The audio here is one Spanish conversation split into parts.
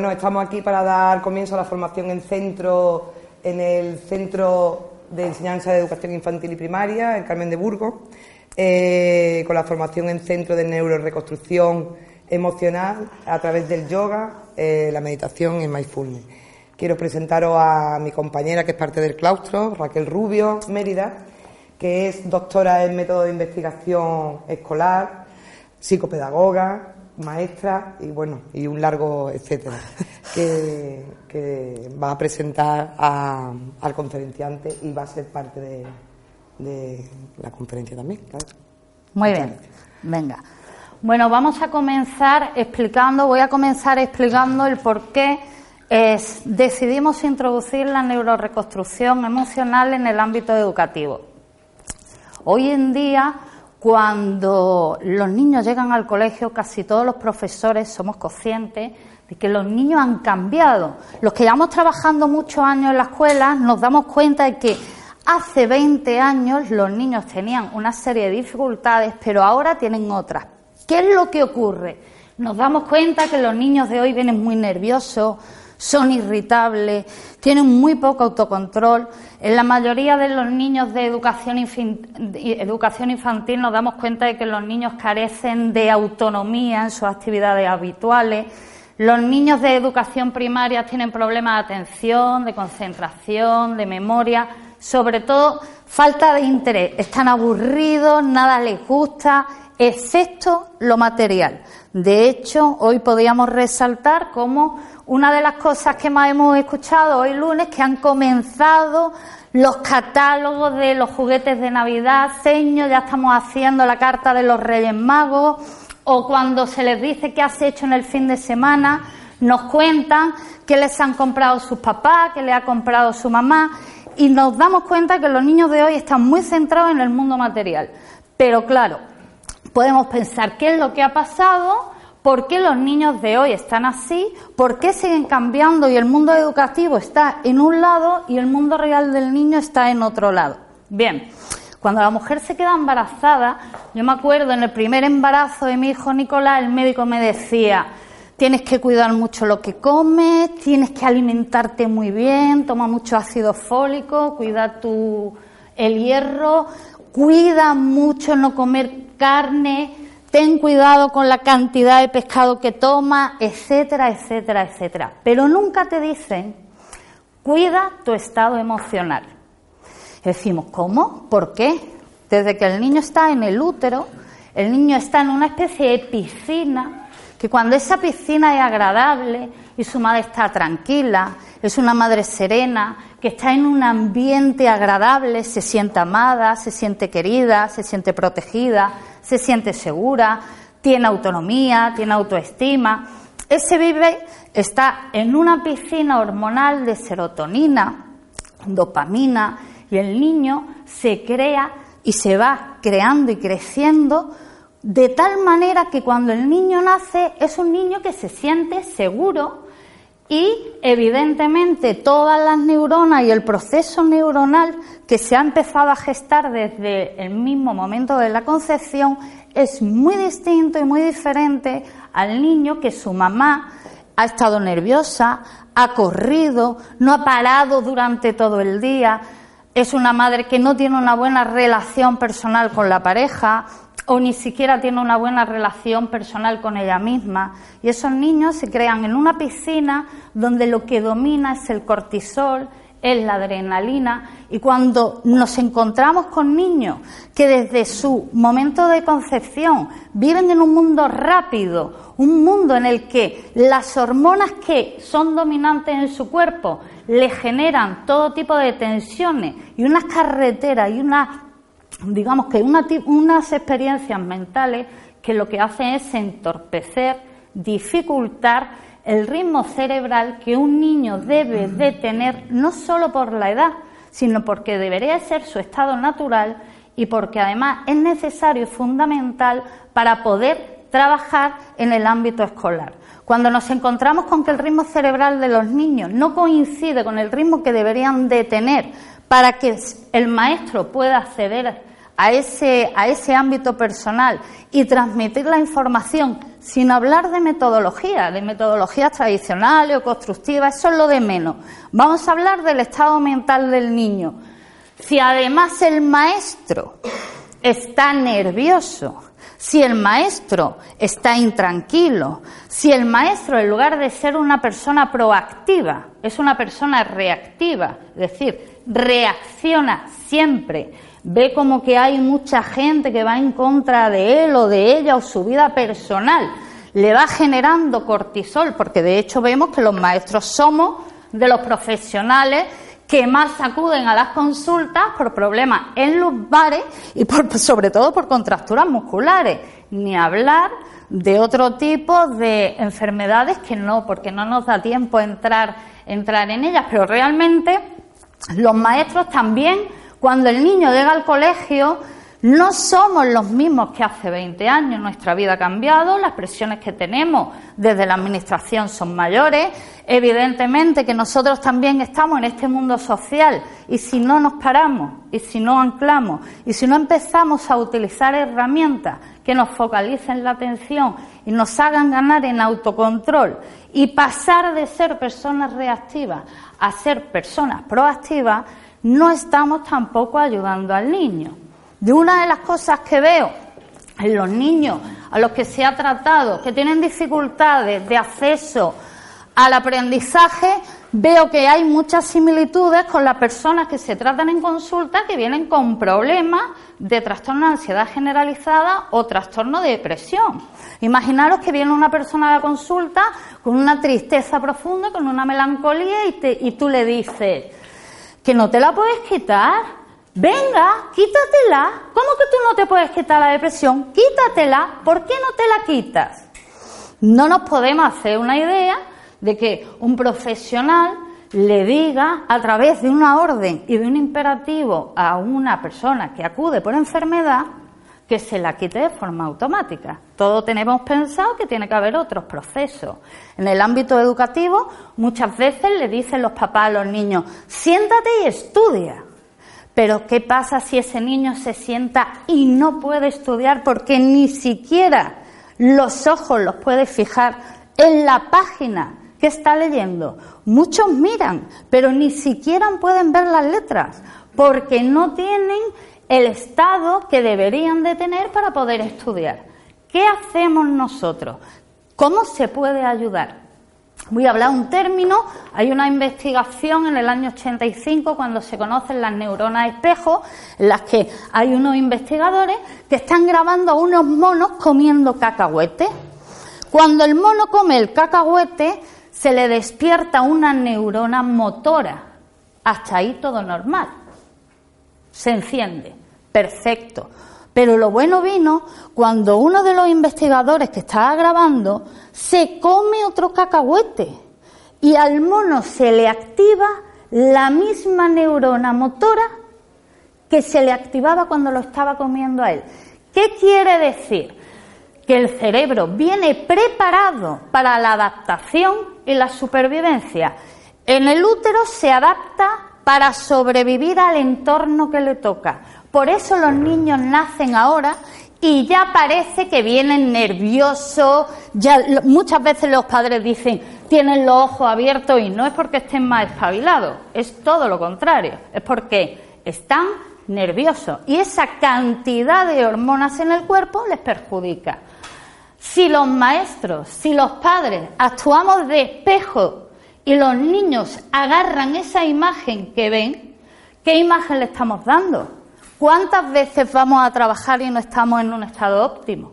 Bueno, estamos aquí para dar comienzo a la formación en centro, en el Centro de Enseñanza de Educación Infantil y Primaria, en Carmen de Burgos, eh, con la formación en centro de neuroreconstrucción emocional a través del yoga, eh, la meditación y mindfulness. Quiero presentaros a mi compañera que es parte del claustro, Raquel Rubio Mérida, que es doctora en método de investigación escolar, psicopedagoga, maestra y bueno, y un largo etcétera, que, va a presentar al conferenciante y va a ser parte de, la conferencia también, Muy bien, venga. Bueno, vamos a comenzar explicando, voy a comenzar explicando el por qué es, decidimos introducir la neuroreconstrucción emocional en el ámbito educativo. Hoy en día cuando los niños llegan al colegio, casi todos los profesores somos conscientes de que los niños han cambiado. Los que llevamos trabajando muchos años en la escuela nos damos cuenta de que hace 20 años los niños tenían una serie de dificultades, pero ahora tienen otras. ¿Qué es lo que ocurre? Nos damos cuenta que los niños de hoy vienen muy nerviosos, son irritables, tienen muy poco autocontrol. En la mayoría de los niños de educación, infantil nos damos cuenta de que los niños carecen de autonomía en sus actividades habituales. Los niños de educación primaria tienen problemas de atención, de concentración, de memoria, sobre todo falta de interés. Están aburridos, nada les gusta, excepto lo material. De hecho, hoy podríamos resaltar cómo una de las cosas que más hemos escuchado hoy lunes que han comenzado los catálogos de los juguetes de Navidad, seño, ya estamos haciendo la carta de los Reyes Magos, o cuando se les dice qué has hecho en el fin de semana, nos cuentan qué les han comprado sus papás, qué le ha comprado su mamá, y nos damos cuenta que los niños de hoy están muy centrados en el mundo material. Pero claro, podemos pensar qué es lo que ha pasado ¿Por qué los niños de hoy están así? ¿Por qué siguen cambiando y el mundo educativo está en un lado y el mundo real del niño está en otro lado? Bien, cuando la mujer se queda embarazada, yo me acuerdo en el primer embarazo de mi hijo Nicolás, el médico me decía, tienes que cuidar mucho lo que comes, tienes que alimentarte muy bien, toma mucho ácido fólico, cuida tu, el hierro, cuida mucho no comer carne, ten cuidado con la cantidad de pescado que toma, etcétera, etcétera, etcétera. Pero nunca te dicen, cuida tu estado emocional. decimos, ¿cómo? ¿Por qué? Desde que el niño está en el útero, el niño está en una especie de piscina, que cuando esa piscina es agradable y su madre está tranquila, es una madre serena, que está en un ambiente agradable, se siente amada, se siente querida, se siente protegida, se siente segura, tiene autonomía, tiene autoestima. Ese bebé está en una piscina hormonal de serotonina, dopamina, y el niño se crea y se va creando y creciendo de tal manera que cuando el niño nace es un niño que se siente seguro y evidentemente todas las neuronas y el proceso neuronal que se ha empezado a gestar desde el mismo momento de la concepción es muy distinto y muy diferente al niño que su mamá ha estado nerviosa, ha corrido, no ha parado durante todo el día, es una madre que no tiene una buena relación personal con la pareja o ni siquiera tiene una buena relación personal con ella misma. Y esos niños se crean en una piscina donde lo que domina es el cortisol, es la adrenalina. Y cuando nos encontramos con niños que desde su momento de concepción viven en un mundo rápido, un mundo en el que las hormonas que son dominantes en su cuerpo le generan todo tipo de tensiones y unas carreteras y unas, digamos que unas experiencias mentales que lo que hacen es entorpecer, dificultar el ritmo cerebral que un niño debe de tener no solo por la edad, sino porque debería ser su estado natural y porque además es necesario y fundamental para poder trabajar en el ámbito escolar. Cuando nos encontramos con que el ritmo cerebral de los niños no coincide con el ritmo que deberían de tener para que el maestro pueda acceder a ese, a ese ámbito personal y transmitir la información sin hablar de metodología, de metodologías tradicionales o constructivas, eso es lo de menos. Vamos a hablar del estado mental del niño. Si además el maestro está nervioso, si el maestro está intranquilo, si el maestro en lugar de ser una persona proactiva es una persona reactiva, es decir, reacciona siempre, ve como que hay mucha gente que va en contra de él o de ella o su vida personal, le va generando cortisol, porque de hecho vemos que los maestros somos de los profesionales que más acuden a las consultas por problemas en los bares y por, sobre todo por contracturas musculares, ni hablar de otro tipo de enfermedades que no, porque no nos da tiempo entrar, entrar en ellas, pero realmente los maestros también, cuando el niño llega al colegio, no somos los mismos que hace 20 años, nuestra vida ha cambiado, las presiones que tenemos desde la Administración son mayores, evidentemente que nosotros también estamos en este mundo social y si no nos paramos y si no anclamos y si no empezamos a utilizar herramientas que nos focalicen la atención y nos hagan ganar en autocontrol y pasar de ser personas reactivas a ser personas proactivas, no estamos tampoco ayudando al niño. De una de las cosas que veo en los niños a los que se ha tratado, que tienen dificultades de acceso al aprendizaje, veo que hay muchas similitudes con las personas que se tratan en consulta que vienen con problemas de trastorno de ansiedad generalizada o trastorno de depresión. Imaginaros que viene una persona a la consulta con una tristeza profunda, con una melancolía y, y tú le dices que no te la puedes quitar, Venga, quítatela. ¿Cómo que tú no te puedes quitar la depresión? Quítatela. ¿Por qué no te la quitas? No nos podemos hacer una idea de que un profesional le diga a través de una orden y de un imperativo a una persona que acude por enfermedad que se la quite de forma automática. Todos tenemos pensado que tiene que haber otros procesos. En el ámbito educativo, muchas veces le dicen los papás a los niños, siéntate y estudia. Pero ¿qué pasa si ese niño se sienta y no puede estudiar porque ni siquiera los ojos los puede fijar en la página que está leyendo? Muchos miran, pero ni siquiera pueden ver las letras porque no tienen el estado que deberían de tener para poder estudiar. ¿Qué hacemos nosotros? ¿Cómo se puede ayudar? Voy a hablar un término. Hay una investigación en el año 85 cuando se conocen las neuronas espejo, en las que hay unos investigadores que están grabando a unos monos comiendo cacahuete. Cuando el mono come el cacahuete, se le despierta una neurona motora. Hasta ahí todo normal. Se enciende. Perfecto. Pero lo bueno vino cuando uno de los investigadores que estaba grabando se come otro cacahuete y al mono se le activa la misma neurona motora que se le activaba cuando lo estaba comiendo a él. ¿Qué quiere decir? Que el cerebro viene preparado para la adaptación y la supervivencia. En el útero se adapta para sobrevivir al entorno que le toca. Por eso los niños nacen ahora y ya parece que vienen nerviosos, ya muchas veces los padres dicen, tienen los ojos abiertos y no es porque estén más espabilados, es todo lo contrario, es porque están nerviosos y esa cantidad de hormonas en el cuerpo les perjudica. Si los maestros, si los padres actuamos de espejo y los niños agarran esa imagen que ven, ¿qué imagen le estamos dando? ¿Cuántas veces vamos a trabajar y no estamos en un estado óptimo?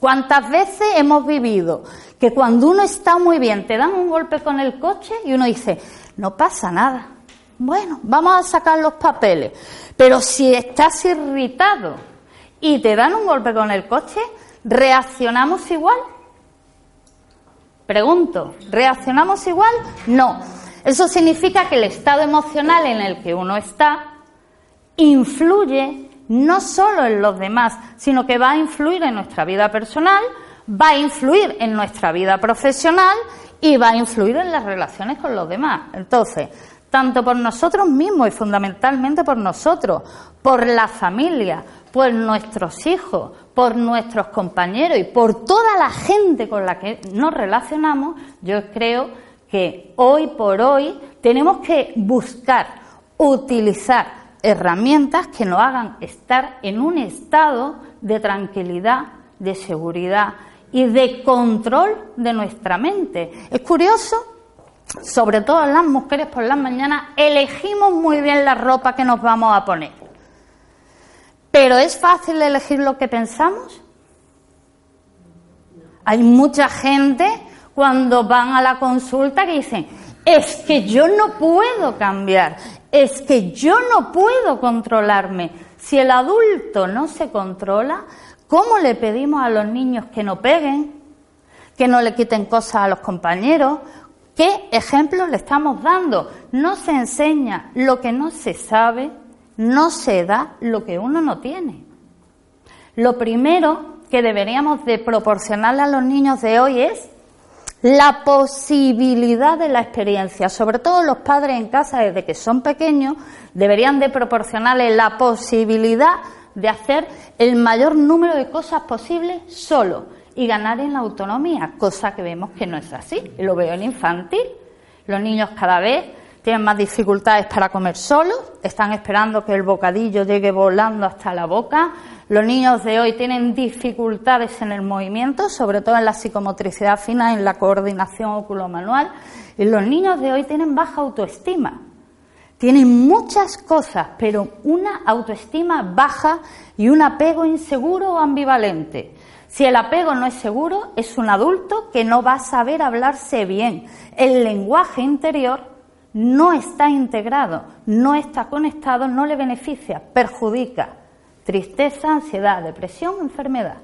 ¿Cuántas veces hemos vivido que cuando uno está muy bien te dan un golpe con el coche y uno dice, no pasa nada? Bueno, vamos a sacar los papeles. Pero si estás irritado y te dan un golpe con el coche, ¿reaccionamos igual? Pregunto, ¿reaccionamos igual? No. Eso significa que el estado emocional en el que uno está influye no solo en los demás, sino que va a influir en nuestra vida personal, va a influir en nuestra vida profesional y va a influir en las relaciones con los demás. Entonces, tanto por nosotros mismos y fundamentalmente por nosotros, por la familia, por nuestros hijos, por nuestros compañeros y por toda la gente con la que nos relacionamos, yo creo que hoy por hoy tenemos que buscar, utilizar herramientas que nos hagan estar en un estado de tranquilidad, de seguridad y de control de nuestra mente. Es curioso, sobre todo las mujeres por las mañanas, elegimos muy bien la ropa que nos vamos a poner. Pero ¿es fácil elegir lo que pensamos? Hay mucha gente cuando van a la consulta que dicen, es que yo no puedo cambiar, es que yo no puedo controlarme. Si el adulto no se controla, ¿cómo le pedimos a los niños que no peguen, que no le quiten cosas a los compañeros? ¿Qué ejemplos le estamos dando? No se enseña lo que no se sabe, no se da lo que uno no tiene. Lo primero que deberíamos de proporcionarle a los niños de hoy es la posibilidad de la experiencia, sobre todo los padres en casa desde que son pequeños, deberían de proporcionarles la posibilidad de hacer el mayor número de cosas posibles solo y ganar en la autonomía, cosa que vemos que no es así. Lo veo en infantil. Los niños cada vez tienen más dificultades para comer solos, están esperando que el bocadillo llegue volando hasta la boca, los niños de hoy tienen dificultades en el movimiento, sobre todo en la psicomotricidad fina, en la coordinación oculomanual, y los niños de hoy tienen baja autoestima. Tienen muchas cosas, pero una autoestima baja y un apego inseguro o ambivalente. Si el apego no es seguro, es un adulto que no va a saber hablarse bien. El lenguaje interior no está integrado, no está conectado, no le beneficia, perjudica tristeza, ansiedad, depresión, enfermedad.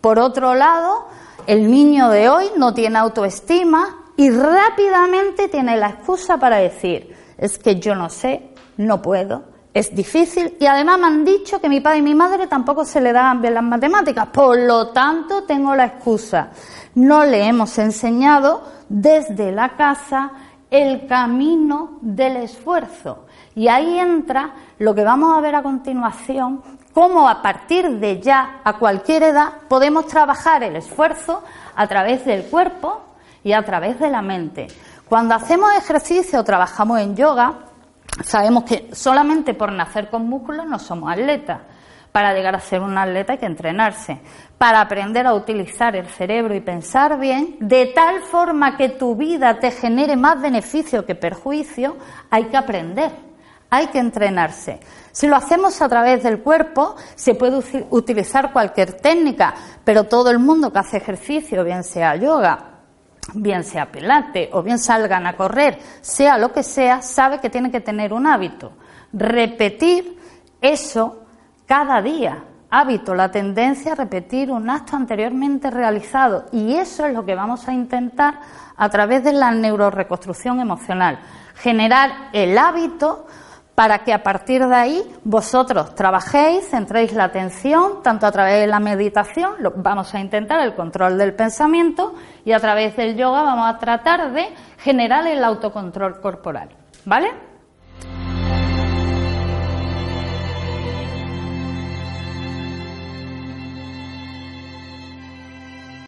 Por otro lado, el niño de hoy no tiene autoestima y rápidamente tiene la excusa para decir, es que yo no sé, no puedo, es difícil y además me han dicho que mi padre y mi madre tampoco se le daban bien las matemáticas, por lo tanto tengo la excusa. No le hemos enseñado desde la casa el camino del esfuerzo. Y ahí entra lo que vamos a ver a continuación, cómo a partir de ya, a cualquier edad, podemos trabajar el esfuerzo a través del cuerpo y a través de la mente. Cuando hacemos ejercicio o trabajamos en yoga, sabemos que solamente por nacer con músculos no somos atletas. Para llegar a ser un atleta hay que entrenarse. Para aprender a utilizar el cerebro y pensar bien, de tal forma que tu vida te genere más beneficio que perjuicio, hay que aprender hay que entrenarse. Si lo hacemos a través del cuerpo, se puede utilizar cualquier técnica, pero todo el mundo que hace ejercicio, bien sea yoga, bien sea pilate o bien salgan a correr, sea lo que sea, sabe que tiene que tener un hábito. Repetir eso cada día. Hábito, la tendencia a repetir un acto anteriormente realizado. Y eso es lo que vamos a intentar a través de la neuroreconstrucción emocional. Generar el hábito para que a partir de ahí vosotros trabajéis, centréis la atención, tanto a través de la meditación, vamos a intentar el control del pensamiento, y a través del yoga vamos a tratar de generar el autocontrol corporal. ¿Vale?